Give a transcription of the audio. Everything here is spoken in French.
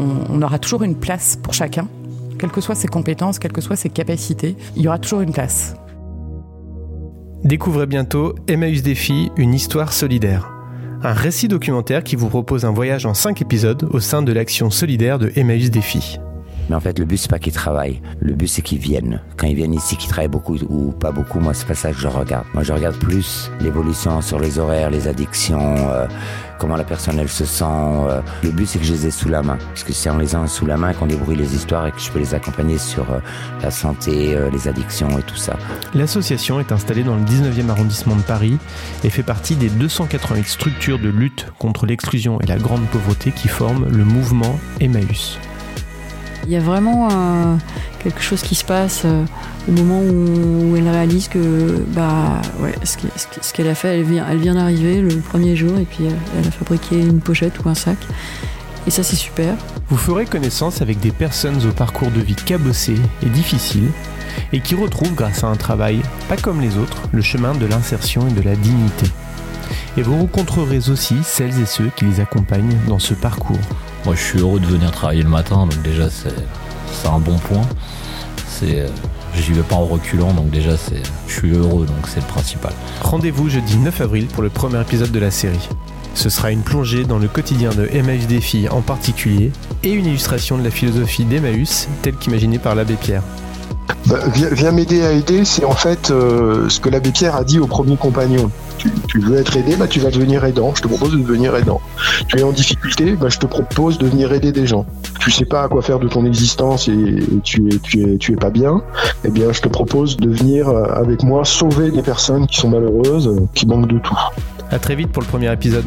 on, aura toujours une place pour chacun, quelles que soient ses compétences, quelles que soient ses capacités, il y aura toujours une place. Découvrez bientôt Emmaüs Défi, une histoire solidaire. Un récit documentaire qui vous propose un voyage en 5 épisodes au sein de l'action solidaire de Emmaüs Défi. Mais en fait, le but, c'est pas qu'ils travaillent. Le but, c'est qu'ils viennent. Quand ils viennent ici, qu'ils travaillent beaucoup ou pas beaucoup, moi, c'est pas ça que je regarde. Moi, je regarde plus l'évolution sur les horaires, les addictions, euh, comment la personne, elle se sent. Euh. Le but, c'est que je les ai sous la main. Parce que c'est en les ayant sous la main qu'on débrouille les histoires et que je peux les accompagner sur euh, la santé, les addictions et tout ça. L'association est installée dans le 19e arrondissement de Paris et fait partie des 288 structures de lutte contre l'exclusion et la grande pauvreté qui forment le mouvement Emmaüs. Il y a vraiment euh, quelque chose qui se passe euh, au moment où, elle réalise que bah, ce qu'elle a fait, elle vient, elle vient d'arriver le premier jour et puis elle, a fabriqué une pochette ou un sac. Et ça, c'est super. Vous ferez connaissance avec des personnes au parcours de vie cabossé et difficile et qui retrouvent, grâce à un travail pas comme les autres, le chemin de l'insertion et de la dignité. Et vous rencontrerez aussi celles et ceux qui les accompagnent dans ce parcours. Moi, je suis heureux de venir travailler le matin, donc déjà, c'est un bon point. C'est. Euh, j'y vais pas en reculant, donc déjà, c'est, je suis heureux, donc c'est le principal. Rendez-vous jeudi 9 avril pour le premier épisode de la série. Ce sera une plongée dans le quotidien de Emmaüs Défi en particulier et une illustration de la philosophie d'Emmaüs telle qu'imaginée par l'abbé Pierre. Bah, viens, m'aider à aider, c'est en fait euh, ce que l'abbé Pierre a dit au premier compagnon. Tu, veux être aidé, bah, tu vas devenir aidant. Je te propose de devenir aidant. Tu es en difficulté, bah, je te propose de venir aider des gens. Tu sais pas à quoi faire de ton existence et, tu, es, tu, tu es pas bien, eh bien je te propose de venir euh, avec moi sauver des personnes qui sont malheureuses, qui manquent de tout. À très vite pour le premier épisode.